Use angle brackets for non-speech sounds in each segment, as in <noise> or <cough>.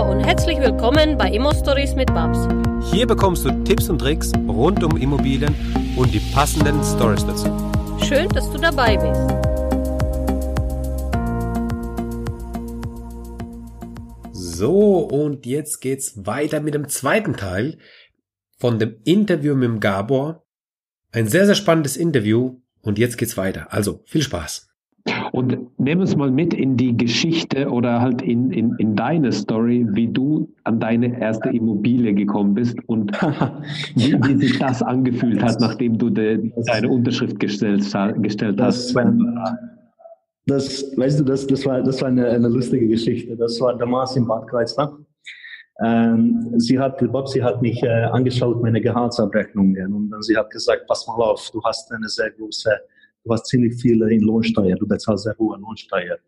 Hallo und herzlich willkommen bei Immo Stories mit Babs. Hier bekommst du Tipps und Tricks rund um Immobilien und die passenden Stories dazu. Schön, dass du dabei bist. So, und jetzt geht's weiter mit dem zweiten Teil von dem Interview mit dem Gabor. Ein sehr, sehr spannendes Interview und jetzt geht's weiter. Also, viel Spaß. Und nimm uns mal mit in die Geschichte oder halt in, in, in deine Story, wie du an deine erste Immobilie gekommen bist und <laughs> wie, wie sich das angefühlt hat, nachdem du de, deine Unterschrift gestellt, gestellt hast. Das, weißt du, das, das war, das war eine, eine lustige Geschichte. Das war damals in Bad Kreuznach. Ähm, sie hat, Bob, sie hat mich äh, angeschaut, meine Gehaltsabrechnungen, und dann sie hat gesagt, pass mal auf, du hast eine sehr große du hast ziemlich viel in Lohnsteuer, du bezahlst sehr hohe Lohnsteuer.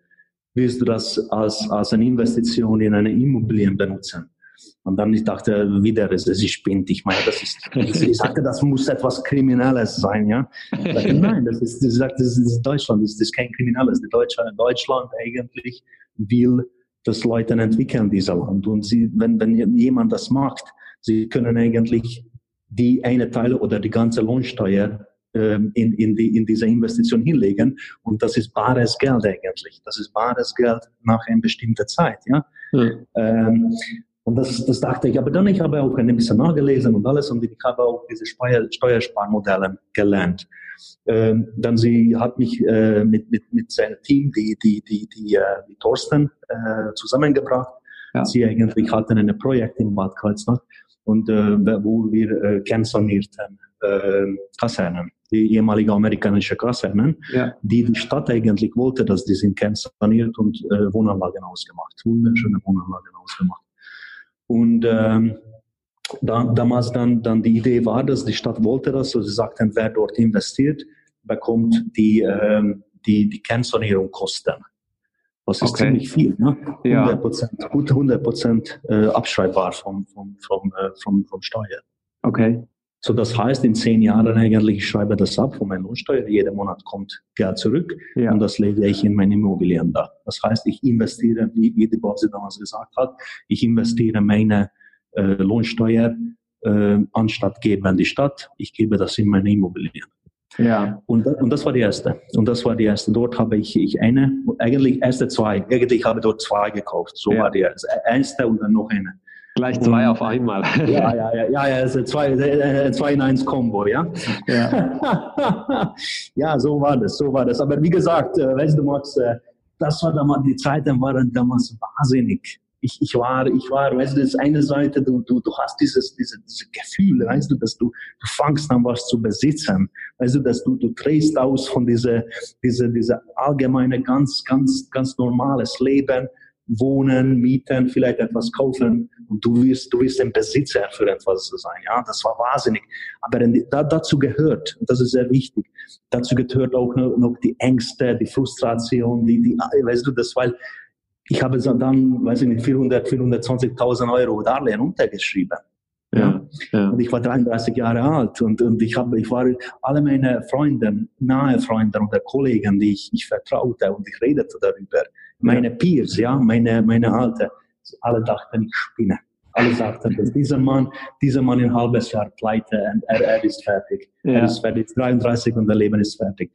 Willst du das als, als eine Investition in eine Immobilie benutzen? Und dann ich dachte wieder, es ist spinnt. Ich meine, das ist, ich sagte, das muss etwas Kriminelles sein, ja. Dachte, nein, das ist, sie sagt, das ist Deutschland, das ist kein Kriminelles. Deutschland, Deutschland eigentlich will das Leute entwickeln, dieser Land. Und sie, wenn, wenn jemand das macht, sie können eigentlich die eine Teil oder die ganze Lohnsteuer in, in, die, in diese Investition hinlegen. Und das ist bares Geld eigentlich. Das ist bares Geld nach einer bestimmten Zeit. Ja? Mhm. Ähm, und das, das dachte ich. Aber dann, ich habe auch ein bisschen nachgelesen und alles und ich habe auch diese Steuer, Steuersparmodelle gelernt. Ähm, dann sie hat mich äh, mit, mit, mit seinem Team, die, die, die, die, äh, die Thorsten, äh, zusammengebracht. Ja. Sie eigentlich hatten ein Projekt in Bad Kreuznach und äh, wo wir äh, kennsanierten äh, Kasernen die ehemalige amerikanische Kasernen, ja. die die Stadt eigentlich wollte, dass die sind kernsaniert und äh, Wohnanlagen ausgemacht, wunderschöne Wohnanlagen ausgemacht. Und ähm, da, damals dann, dann die Idee war, dass die Stadt wollte das, also sie sagten, wer dort investiert, bekommt die, ähm, die, die Kernsanierung Kosten. Das ist okay. ziemlich viel, ne? 100 Prozent, ja. gut 100 Prozent äh, abschreibbar vom, vom, vom, äh, vom, vom Steuer. Okay. So, das heißt, in zehn Jahren eigentlich, ich schreibe das ab von meiner Lohnsteuer. Jeden Monat kommt Geld zurück ja. und das lege ich in meine Immobilien da. Das heißt, ich investiere, wie, wie die Börse damals gesagt hat, ich investiere meine äh, Lohnsteuer äh, anstatt geben an die Stadt. Ich gebe das in meine Immobilien. Ja. Und, und das war die erste. Und das war die erste. Dort habe ich, ich eine, eigentlich erste zwei. Eigentlich habe ich dort zwei gekauft. So ja. war die erste. Erste und dann noch eine. Gleich zwei auf einmal. <laughs> Ja, ja, ja, ja, ja also zwei, äh, zwei in eins Combo, ja. Ja. <laughs> ja, so war das, so war das. Aber wie gesagt, äh, weißt du, Max, äh, das war damals, die Zeiten waren damals wahnsinnig. Ich, ich war, ich war, weißt du, das ist eine Seite, du, du, du hast dieses, dieses, dieses Gefühl, weißt du, dass du, du fangst an was zu besitzen. Weißt du, dass du, du drehst aus von dieser, dieser, dieser allgemeine, ganz, ganz, ganz normales Leben wohnen, mieten, vielleicht etwas kaufen und du wirst, du wirst ein Besitzer für etwas sein. Ja, das war wahnsinnig. Aber da, dazu gehört, und das ist sehr wichtig, dazu gehört auch noch, die Ängste, die Frustration, die, die, weißt du, das, weil ich habe dann, weiß ich nicht, 400, 420.000 Euro Darlehen untergeschrieben. Ja, ja. Und ich war 33 Jahre alt und, und ich habe, ich war alle meine Freunde, nahe Freunde und Kollegen, die ich, ich vertraute und ich redete darüber. Meine Peers, ja, meine, meine Alte, alle dachten, ich spinne. Alle sagten, dass dieser Mann, dieser Mann in ein halbes Jahr pleite und er, er ist fertig. Ja. Er ist fertig, 33 und der Leben ist fertig.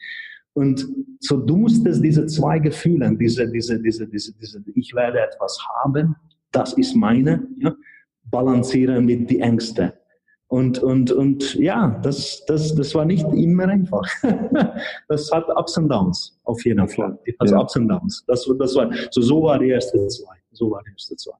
Und so, du musstest diese zwei Gefühle, diese, diese, diese, diese, diese, ich werde etwas haben, das ist meine, ja, balancieren mit die Ängste. Und, und, und ja, das, das, das war nicht immer einfach. <laughs> das hat Ups und Downs, auf jeden Fall. Das ja. Ups und Downs. Das, das war, so, so war die erste zwei. So war die erste zwei.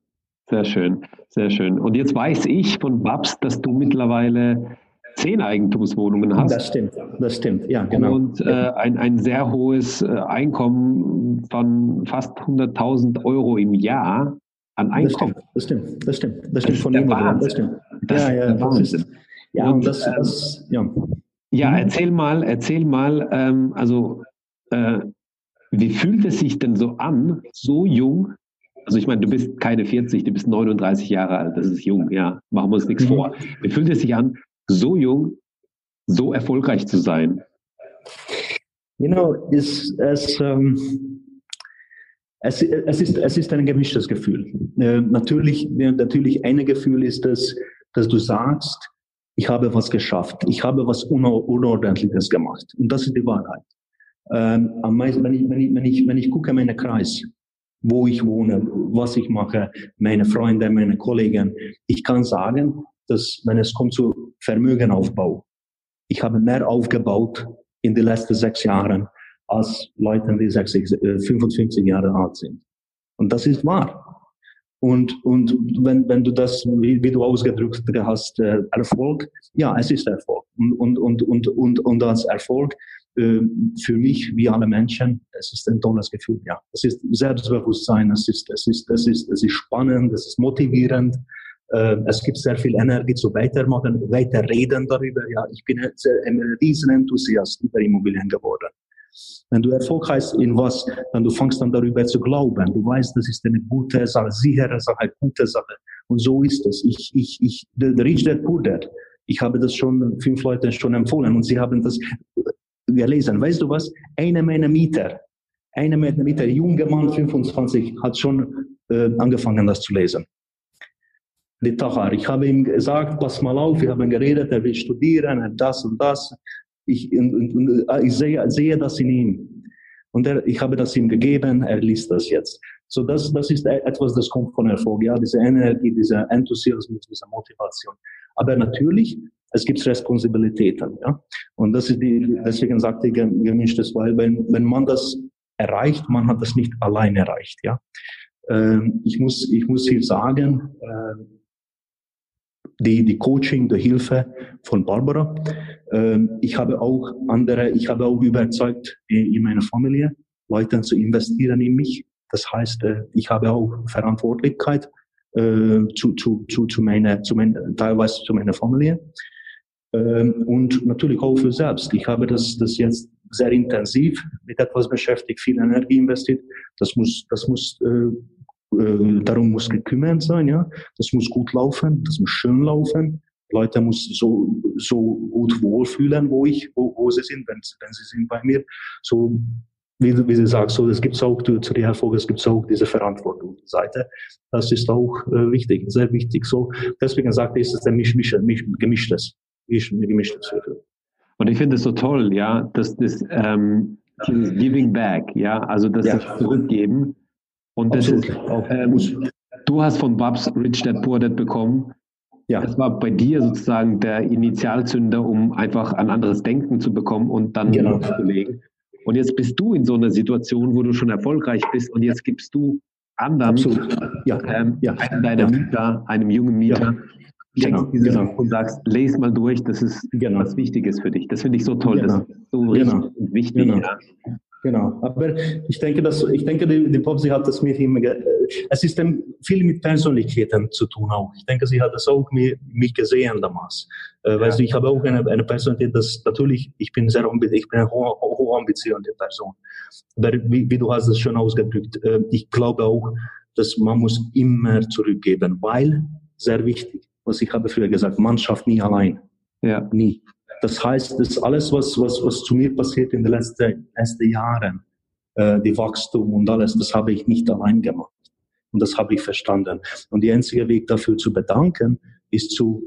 Sehr schön, sehr schön. Und jetzt weiß ich von Babs, dass du mittlerweile zehn Eigentumswohnungen hast. Das stimmt, das stimmt, ja, genau. Und äh, ein, ein sehr hohes äh, Einkommen von fast 100.000 Euro im Jahr an Einkommen. Das stimmt, das stimmt, das stimmt. Das, das von Wahnsinn. Das stimmt. Das ja, ja, das ist, ja, und, das, das, ja. Ja, erzähl mal, erzähl mal, ähm, also äh, wie fühlt es sich denn so an, so jung? Also ich meine, du bist keine 40, du bist 39 Jahre alt, das ist jung, ja, machen wir uns nichts mhm. vor. Wie fühlt es sich an, so jung, so erfolgreich zu sein? You know, ist es, ähm, Es, es, ist, es ist ein gemischtes Gefühl. Äh, natürlich, natürlich ein Gefühl ist es, dass du sagst, ich habe was geschafft, ich habe was Unordentliches gemacht. Und das ist die Wahrheit. Ähm, am meisten, wenn, ich, wenn, ich, wenn, ich, wenn ich gucke meinen Kreis, wo ich wohne, was ich mache, meine Freunde, meine Kollegen, ich kann sagen, dass wenn es kommt zu Vermögenaufbau, ich habe mehr aufgebaut in den letzten sechs Jahren als Leute, die 60, 55 äh, Jahre alt sind. Und das ist wahr. Und, und wenn, wenn du das, wie, wie du ausgedrückt hast, äh, Erfolg, ja, es ist Erfolg. Und, und, und, und, und, und als Erfolg äh, für mich, wie alle Menschen, es ist ein tolles Gefühl, ja. Es ist Selbstbewusstsein, es ist, es ist, es ist, es ist spannend, es ist motivierend. Äh, es gibt sehr viel Energie zu weitermachen, weiterreden darüber. Ja, ich bin ein Riesenenthusiast über Immobilien geworden. Wenn du Erfolg hast in was, dann du fängst dann darüber zu glauben. Du weißt, das ist eine gute Sache, sichere Sache, gute Sache. Und so ist es. Ich, ich, ich, der Rich Dad Poor Dad. Ich habe das schon fünf Leuten schon empfohlen und sie haben das gelesen. Weißt du was? Einer meiner Mieter, einer meiner Mieter, junger Mann, 25, hat schon äh, angefangen, das zu lesen. Die Tachar. Ich habe ihm gesagt, pass mal auf, wir haben geredet, er will studieren, das und das. Ich, und, und, äh, ich sehe, sehe das in ihm. Und er, ich habe das ihm gegeben, er liest das jetzt. So, das, das ist etwas, das kommt von Erfolg, ja, diese Energie, dieser Enthusiasmus, diese Motivation. Aber natürlich, es gibt Responsibilitäten, ja. Und das ist die, deswegen sagte ich gemischtes, weil wenn, wenn man das erreicht, man hat das nicht allein erreicht, ja. Ähm, ich muss, ich muss hier sagen, äh, die, die Coaching, die Hilfe von Barbara. Ähm, ich habe auch andere, ich habe auch überzeugt in, in meiner Familie, Leute zu investieren in mich. Das heißt, äh, ich habe auch Verantwortlichkeit äh, zu, zu, zu, zu meiner, zu meiner, teilweise zu meiner Familie. Ähm, und natürlich auch für selbst. Ich habe das, das jetzt sehr intensiv mit etwas beschäftigt, viel Energie investiert. Das muss, das muss, äh, darum muss gekümmert sein, ja. Das muss gut laufen, das muss schön laufen. Leute muss so, so gut wohlfühlen, wo ich, wo, wo sie sind, wenn, wenn sie sind bei mir. So, wie, wie sie sagt, so, das gibt's auch zu, der Erfolg, es gibt auch diese Verantwortungsseite. Das ist auch äh, wichtig, sehr wichtig. So, deswegen sagte ich, es ist ein misch, misch, misch, gemischtes ich mir gemischt Viertel. Und ich finde es so toll, ja, dass das ähm, dieses Giving Back, ja, also das ja. Zurückgeben. Und das Absolut. ist, ähm, du hast von Babs Rich Dad Poor Dad bekommen. Ja. Das war bei dir sozusagen der Initialzünder, um einfach ein anderes Denken zu bekommen und dann genau. loszulegen. Und jetzt bist du in so einer Situation, wo du schon erfolgreich bist und jetzt gibst du anderen, ja. Ähm, ja. einem deiner ja. Mieter, einem jungen Mieter, genau, dieses genau. Buch und sagst, lese mal durch, das ist genau. was Wichtiges für dich. Das finde ich so toll, genau. das ist so genau. richtig und wichtig. Genau. Ja. Genau, aber ich denke, dass, ich denke, die, die Popsi hat das mit ihm, es ist viel mit Persönlichkeiten zu tun auch. Ich denke, sie hat das auch mit mich gesehen damals. Äh, ja. Weißt du, ich habe auch eine, eine Persönlichkeit, das natürlich, ich bin sehr, ich bin eine hohe, hohe ambitionierte Person. Aber wie, wie du hast es schon ausgedrückt, äh, ich glaube auch, dass man muss immer zurückgeben, weil, sehr wichtig, was ich habe früher gesagt, man schafft nie allein. Ja. Nie. Das heißt, das alles, was, was, was zu mir passiert in den letzten, letzten Jahren, äh, die Wachstum und alles, das habe ich nicht allein gemacht. Und das habe ich verstanden. Und der einzige Weg dafür zu bedanken, ist zu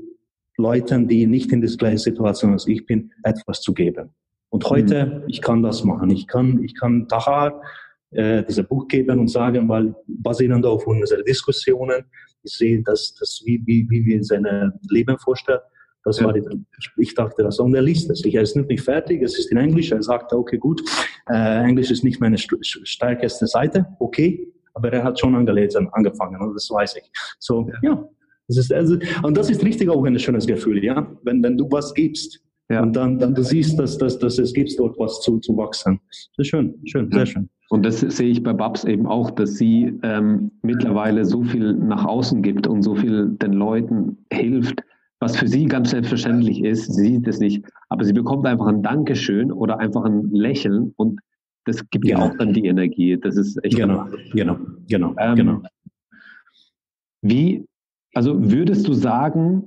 Leuten, die nicht in der gleichen Situation als ich bin, etwas zu geben. Und heute, mhm. ich kann das machen. Ich kann, ich kann Tahar äh, dieses Buch geben und sagen, weil basierend auf unseren Diskussionen, ich sehe, dass, dass wie, wie, wie wir seine Leben vorstellen. Das ja. war die, ich dachte das. Und er liest es. Er ist nicht fertig, es ist in Englisch. Er sagte, okay, gut, äh, Englisch ist nicht meine stärkste Seite, okay, aber er hat schon angelesen, angefangen, und das weiß ich. So, ja. ja. Das ist, also, und das ist richtig auch ein schönes Gefühl, ja. Wenn, wenn du was gibst, ja. und dann, dann du siehst, dass, dass, dass es gibt dort was zu, zu wachsen. Das ist schön, schön, sehr schön. Und das sehe ich bei Babs eben auch, dass sie ähm, mittlerweile so viel nach außen gibt und so viel den Leuten hilft, was für sie ganz selbstverständlich ist. Sie sieht es nicht, aber sie bekommt einfach ein Dankeschön oder einfach ein Lächeln und das gibt genau. ja auch dann die Energie. Das ist echt genau, genau, genau, ähm, genau. Wie, also würdest du sagen,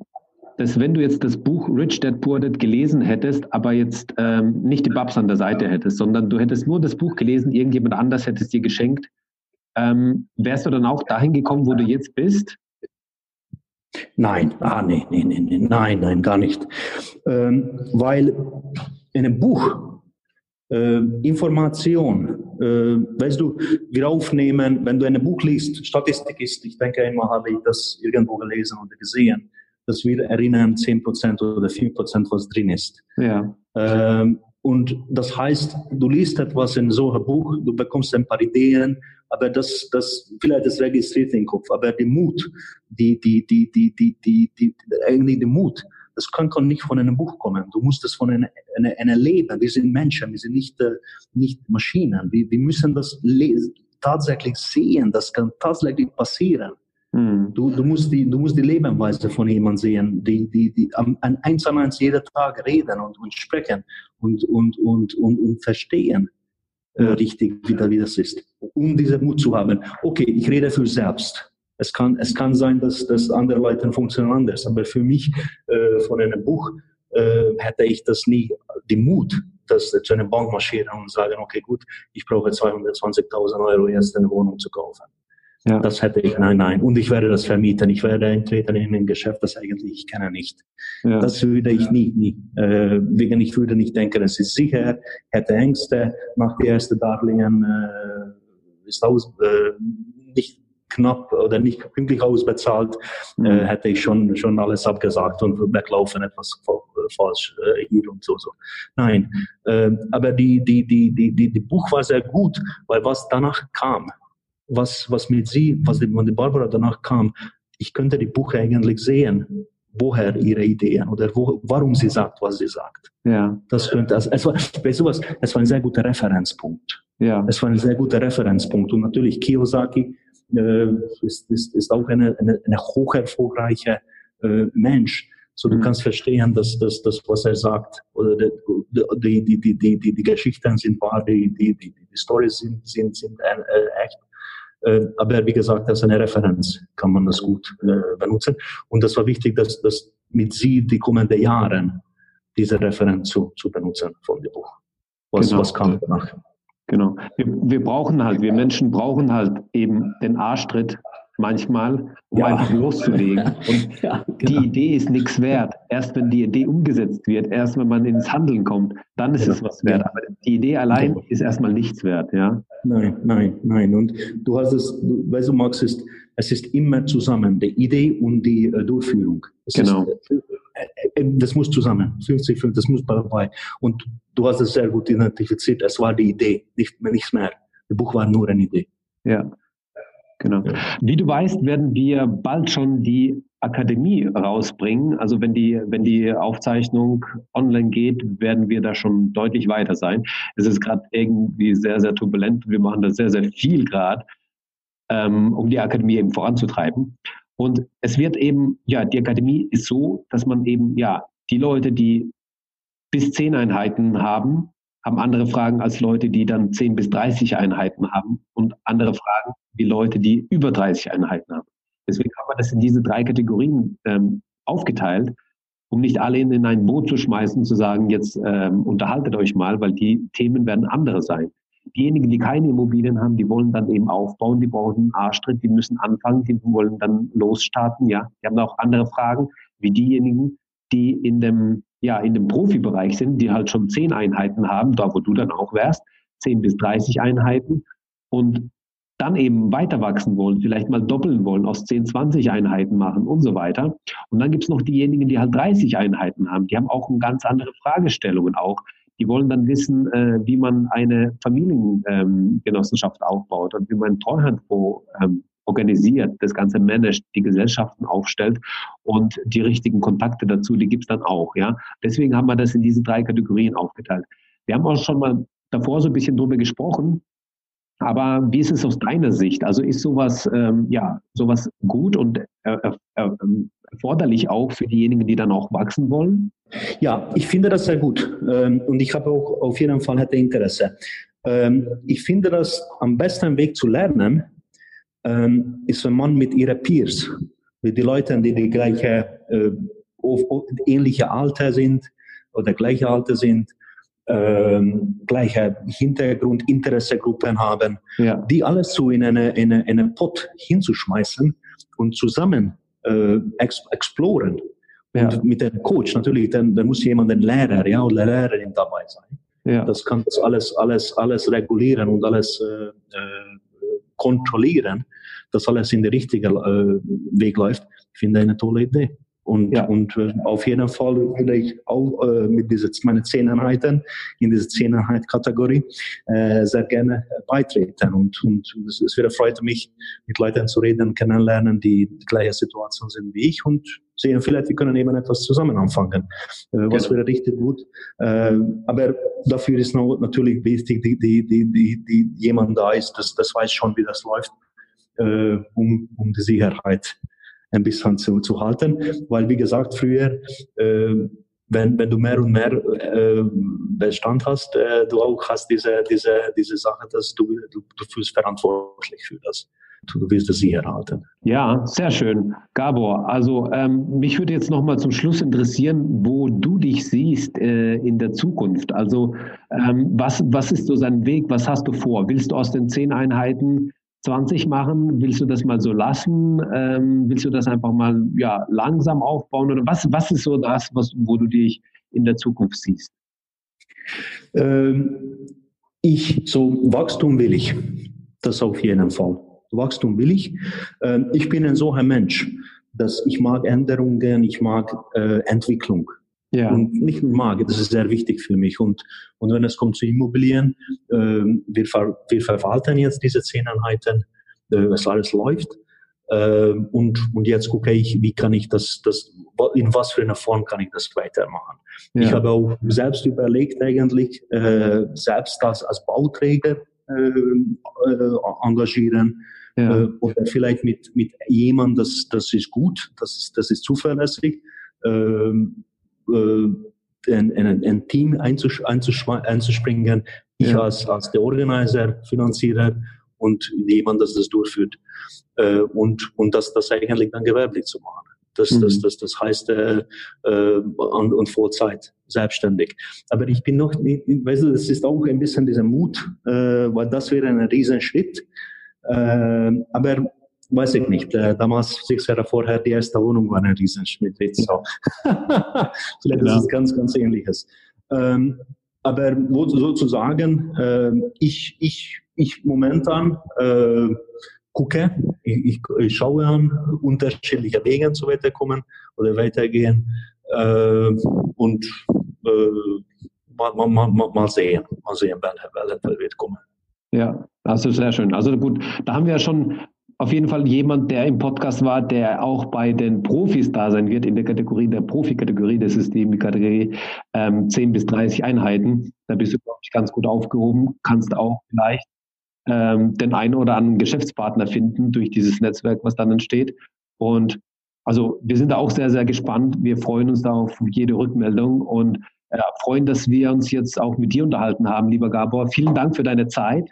dass wenn du jetzt das Buch Rich Dad Poor Dad gelesen hättest, aber jetzt ähm, nicht die Babs an der Seite hättest, sondern du hättest nur das Buch gelesen, irgendjemand anders hätte es dir geschenkt, ähm, wärst du dann auch dahin gekommen, wo du jetzt bist? Nein, ah, nee, nee, nee, nee, nein, nein, gar nicht. Ähm, weil in einem Buch äh, Information, äh, weißt du, wir aufnehmen, wenn du ein Buch liest, Statistik ist, ich denke einmal habe ich das irgendwo gelesen oder gesehen, dass wir erinnern 10% oder 5%, was drin ist. Ja. Ähm, und das heißt, du liest etwas in so einem Buch, du bekommst ein paar Ideen, aber das, das, vielleicht das registriert den Kopf, aber der Mut, die, die, die, die, die, die, die, eigentlich der Mut, das kann, kann nicht von einem Buch kommen. Du musst es von einem, einem, einem Leben. Wir sind Menschen, wir sind nicht, äh, nicht Maschinen. Wir, wir müssen das tatsächlich sehen. Das kann tatsächlich passieren. Mhm. Du, du, musst die, du musst die Lebensweise von jemandem sehen, die, die, die an eins an eins jeden Tag reden und, und sprechen und, und, und, und, und verstehen äh, richtig, wie, wie das ist. Um diesen Mut zu haben. Okay, ich rede für selbst. Es kann, es kann sein, dass, dass andere Leute funktionieren anders, aber für mich äh, von einem Buch äh, hätte ich das nie, den Mut, das zu einer Bank marschieren und sagen, okay, gut, ich brauche 220.000 Euro jetzt eine Wohnung zu kaufen. Ja. Das hätte ich, nein, nein. Und ich werde das vermieten. Ich werde eintreten in ein Geschäft, das eigentlich ich kenne nicht. Ja. Das würde ich nie, nie. Äh, wegen ich würde nicht denken, es ist sicher, hätte Ängste, nach die ersten Darlehen äh, ist aus, äh, nicht knapp oder nicht pünktlich ausbezahlt, mhm. äh, hätte ich schon, schon alles abgesagt und weglaufen etwas falsch äh, hier und so. so. Nein, äh, aber die, die, die, die, die, die Buch war sehr gut, weil was danach kam, was, was mit sie, was die, die Barbara danach kam, ich könnte die Buch eigentlich sehen, woher ihre Ideen oder wo, warum sie sagt, was sie sagt. Ja. Das könnte, also, es war, weißt du was, es war ein sehr guter Referenzpunkt. Ja. Es war ein sehr guter Referenzpunkt. Und natürlich Kiyosaki äh, ist, ist, ist auch eine, eine, eine hoch erfolgreiche äh, Mensch. So, du mhm. kannst verstehen, dass, dass das, was er sagt, oder die, die, die, die, die, die Geschichten sind wahr, die, die, die, die Stories sind, sind, sind äh, echt. Äh, aber wie gesagt, als eine Referenz kann man das gut äh, benutzen. Und das war wichtig, dass, dass mit sie die kommenden Jahren diese Referenz zu, zu benutzen von dem Buch. Was, genau. was kam danach? Genau. Wir, wir brauchen halt, wir Menschen brauchen halt eben den Arschtritt manchmal, um ja. einfach loszulegen. <laughs> Und ja, genau. die Idee ist nichts wert. Erst wenn die Idee umgesetzt wird, erst wenn man ins Handeln kommt, dann ist ja. es was wert. Aber die Idee allein ist erstmal nichts wert, ja? Nein, nein, nein. Und du hast es, du, weißt du, Max, ist, es ist immer zusammen, die Idee und die äh, Durchführung. Es genau. Ist, äh, äh, das muss zusammen, 50, 50, das muss dabei. Und du hast es sehr gut identifiziert, es war die Idee, nicht, nichts mehr. Das Buch war nur eine Idee. Ja. Genau. Wie du weißt, werden wir bald schon die Akademie rausbringen. Also wenn die, wenn die Aufzeichnung online geht, werden wir da schon deutlich weiter sein. Es ist gerade irgendwie sehr, sehr turbulent. Wir machen da sehr, sehr viel gerade, ähm, um die Akademie eben voranzutreiben. Und es wird eben, ja, die Akademie ist so, dass man eben, ja, die Leute, die bis zehn Einheiten haben, haben andere Fragen als Leute, die dann 10 bis 30 Einheiten haben und andere Fragen wie Leute, die über 30 Einheiten haben. Deswegen haben wir das in diese drei Kategorien ähm, aufgeteilt, um nicht alle in, in ein Boot zu schmeißen zu sagen, jetzt ähm, unterhaltet euch mal, weil die Themen werden andere sein. Diejenigen, die keine Immobilien haben, die wollen dann eben aufbauen, die brauchen einen Arschtritt, die müssen anfangen, die wollen dann losstarten, ja. Die haben auch andere Fragen, wie diejenigen, die in dem ja in dem Profibereich sind, die halt schon zehn Einheiten haben, da wo du dann auch wärst, zehn bis 30 Einheiten und dann eben weiter wachsen wollen, vielleicht mal doppeln wollen, aus 10, 20 Einheiten machen und so weiter. Und dann gibt es noch diejenigen, die halt 30 Einheiten haben. Die haben auch ganz andere Fragestellungen auch. Die wollen dann wissen, äh, wie man eine Familiengenossenschaft ähm, aufbaut und wie man ein Treuhandfonds ähm, organisiert, das Ganze managt, die Gesellschaften aufstellt und die richtigen Kontakte dazu, die gibt's dann auch. Ja, Deswegen haben wir das in diese drei Kategorien aufgeteilt. Wir haben auch schon mal davor so ein bisschen drüber gesprochen, aber wie ist es aus deiner Sicht? Also ist sowas, ähm, ja, sowas gut und äh, äh, erforderlich auch für diejenigen, die dann auch wachsen wollen? Ja, ich finde das sehr gut ähm, und ich habe auch auf jeden Fall hätte Interesse. Ähm, ich finde das am besten Weg zu lernen ähm, ist, wenn man mit ihren Peers, mit den Leuten, die die gleiche, äh, ähnliche Alter sind oder gleiche Alter sind, ähm, gleiche Hintergrund, Interessegruppen haben, ja. die alles so in eine, in eine, in einen Pot hinzuschmeißen und zusammen äh, ex exploren. Ja. Und mit dem Coach natürlich, dann, dann muss jemand ein Lehrer, ja, oder Lehrerin dabei sein. Ja. Das kann das alles, alles, alles regulieren und alles äh, äh, kontrollieren, dass alles in der richtigen äh, Weg läuft. Ich finde eine tolle Idee. Und, ja. und äh, auf jeden Fall würde ich auch äh, mit diesen meine zehn Einheiten in diese zehn Einheit Kategorie äh, sehr gerne beitreten. Und, und es, es wäre freut mich, mit Leuten zu reden, kennenlernen, die die gleiche Situation sind wie ich und sehen vielleicht, wir können eben etwas zusammen anfangen. Äh, was genau. wäre richtig gut. Äh, aber dafür ist noch natürlich wichtig, die, die, die, die, die jemand da ist, das, das weiß schon, wie das läuft, äh, um, um die Sicherheit ein bisschen zu, zu halten, weil wie gesagt, früher, äh, wenn, wenn du mehr und mehr äh, Bestand hast, äh, du auch hast diese, diese, diese Sache, dass du, du, du fühlst verantwortlich für das. Du, willst es sicher halten. Ja, sehr schön. Gabor, also ähm, mich würde jetzt nochmal zum Schluss interessieren, wo du dich siehst äh, in der Zukunft. Also ähm, was, was ist so sein Weg? Was hast du vor? Willst du aus den zehn Einheiten 20 machen? Willst du das mal so lassen? Ähm, willst du das einfach mal ja, langsam aufbauen? Oder was, was ist so das, was, wo du dich in der Zukunft siehst? Ähm, ich, so Wachstum will ich. Das auf jeden Fall. Wachstum will ich. Ähm, ich bin ein solcher Mensch, dass ich mag Änderungen, ich mag äh, Entwicklung. Ja. Und nicht nur mag, das ist sehr wichtig für mich. Und, und wenn es kommt zu Immobilien, äh, wir, ver, wir verwalten jetzt diese zehn Einheiten, äh, was alles läuft. Äh, und, und jetzt gucke ich, wie kann ich das, das, in was für einer Form kann ich das weitermachen. Ja. Ich habe auch selbst überlegt eigentlich, äh, selbst als, als Bauträger äh, äh, engagieren. Ja. Äh, oder vielleicht mit, mit jemandem, das, das ist gut, das ist, das ist zuverlässig. Ähm, äh, ein, ein, ein Team einzusch einzuspringen. Ich ja. als, als der Organizer, Finanzierer und jemand, das das durchführt. Äh, und, und das, das eigentlich dann gewerblich zu machen. Das, mhm. das, das, das heißt, äh, äh, und, und Vollzeit, selbstständig. Aber ich bin noch nicht, weißt du, das ist auch ein bisschen dieser Mut, äh, weil das wäre ein Riesenschritt. Äh, aber weiß ich nicht. Äh, damals, sechs Jahre vorher, die erste Wohnung war ein Riesenschnitt. So. <laughs> Vielleicht genau. ist es ganz, ganz ähnliches. Ähm, aber sozusagen, äh, ich, ich, ich momentan äh, gucke, ich, ich, schaue an unterschiedliche Wege zu weiterkommen oder weitergehen äh, und äh, mal, mal, mal, mal sehen, mal sehen, wer wird kommen. Ja, das ist sehr schön. Also gut, da haben wir ja schon auf jeden Fall jemand, der im Podcast war, der auch bei den Profis da sein wird, in der Kategorie, der Profi-Kategorie, das ist die Kategorie ähm, 10 bis 30 Einheiten. Da bist du, glaube ich, ganz gut aufgehoben, kannst auch vielleicht ähm, den einen oder anderen Geschäftspartner finden durch dieses Netzwerk, was dann entsteht. Und also wir sind da auch sehr, sehr gespannt. Wir freuen uns da auf jede Rückmeldung und äh, freuen, dass wir uns jetzt auch mit dir unterhalten haben, lieber Gabor. Vielen Dank für deine Zeit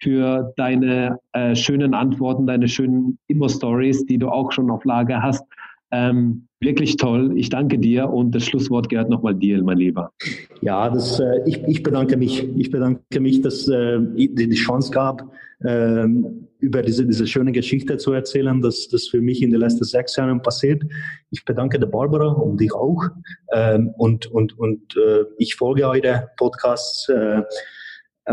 für deine äh, schönen Antworten, deine schönen Immo-Stories, die du auch schon auf Lager hast. Ähm, wirklich toll. Ich danke dir und das Schlusswort gehört nochmal dir, mein Lieber. Ja, das, äh, ich, ich bedanke mich. Ich bedanke mich, dass äh, die Chance gab, äh, über diese, diese schöne Geschichte zu erzählen, dass das für mich in den letzten sechs Jahren passiert. Ich bedanke der Barbara und dich auch. Ähm, und und, und äh, ich folge eure Podcasts. Äh,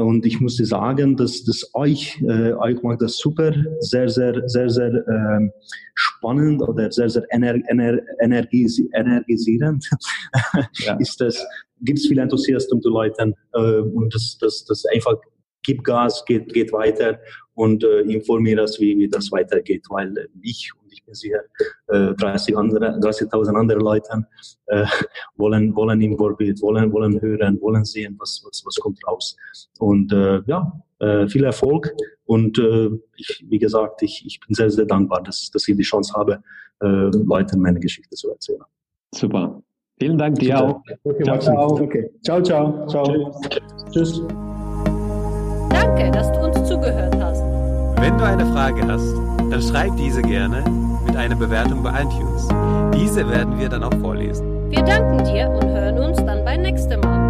und ich musste sagen, dass das euch, äh, euch macht das super, sehr, sehr, sehr, sehr äh, spannend oder sehr, sehr ener ener energis energisierend. Ja. <laughs> ist das, gibt es viel Enthusiasmus unter Leuten äh, und das, das, das einfach gibt Gas, geht, geht weiter und äh, informiert das, wie, wie das weitergeht, weil ich bin sicher, äh, 30 andere, 30.000 andere Leute äh, wollen, wollen involviert, wollen, wollen hören, wollen sehen, was, was, was kommt raus. Und äh, ja, äh, viel Erfolg und äh, ich, wie gesagt, ich, ich bin sehr, sehr dankbar, dass, dass ich die Chance habe, äh, Leuten meine Geschichte zu erzählen. Super. Vielen Dank dir auch. Okay, ciao, ciao. Okay. ciao, ciao. ciao. Tschüss. Tschüss. Danke, dass du uns zugehört hast. Wenn du eine Frage hast, dann schreib diese gerne mit einer Bewertung bei iTunes. Diese werden wir dann auch vorlesen. Wir danken dir und hören uns dann beim nächsten Mal.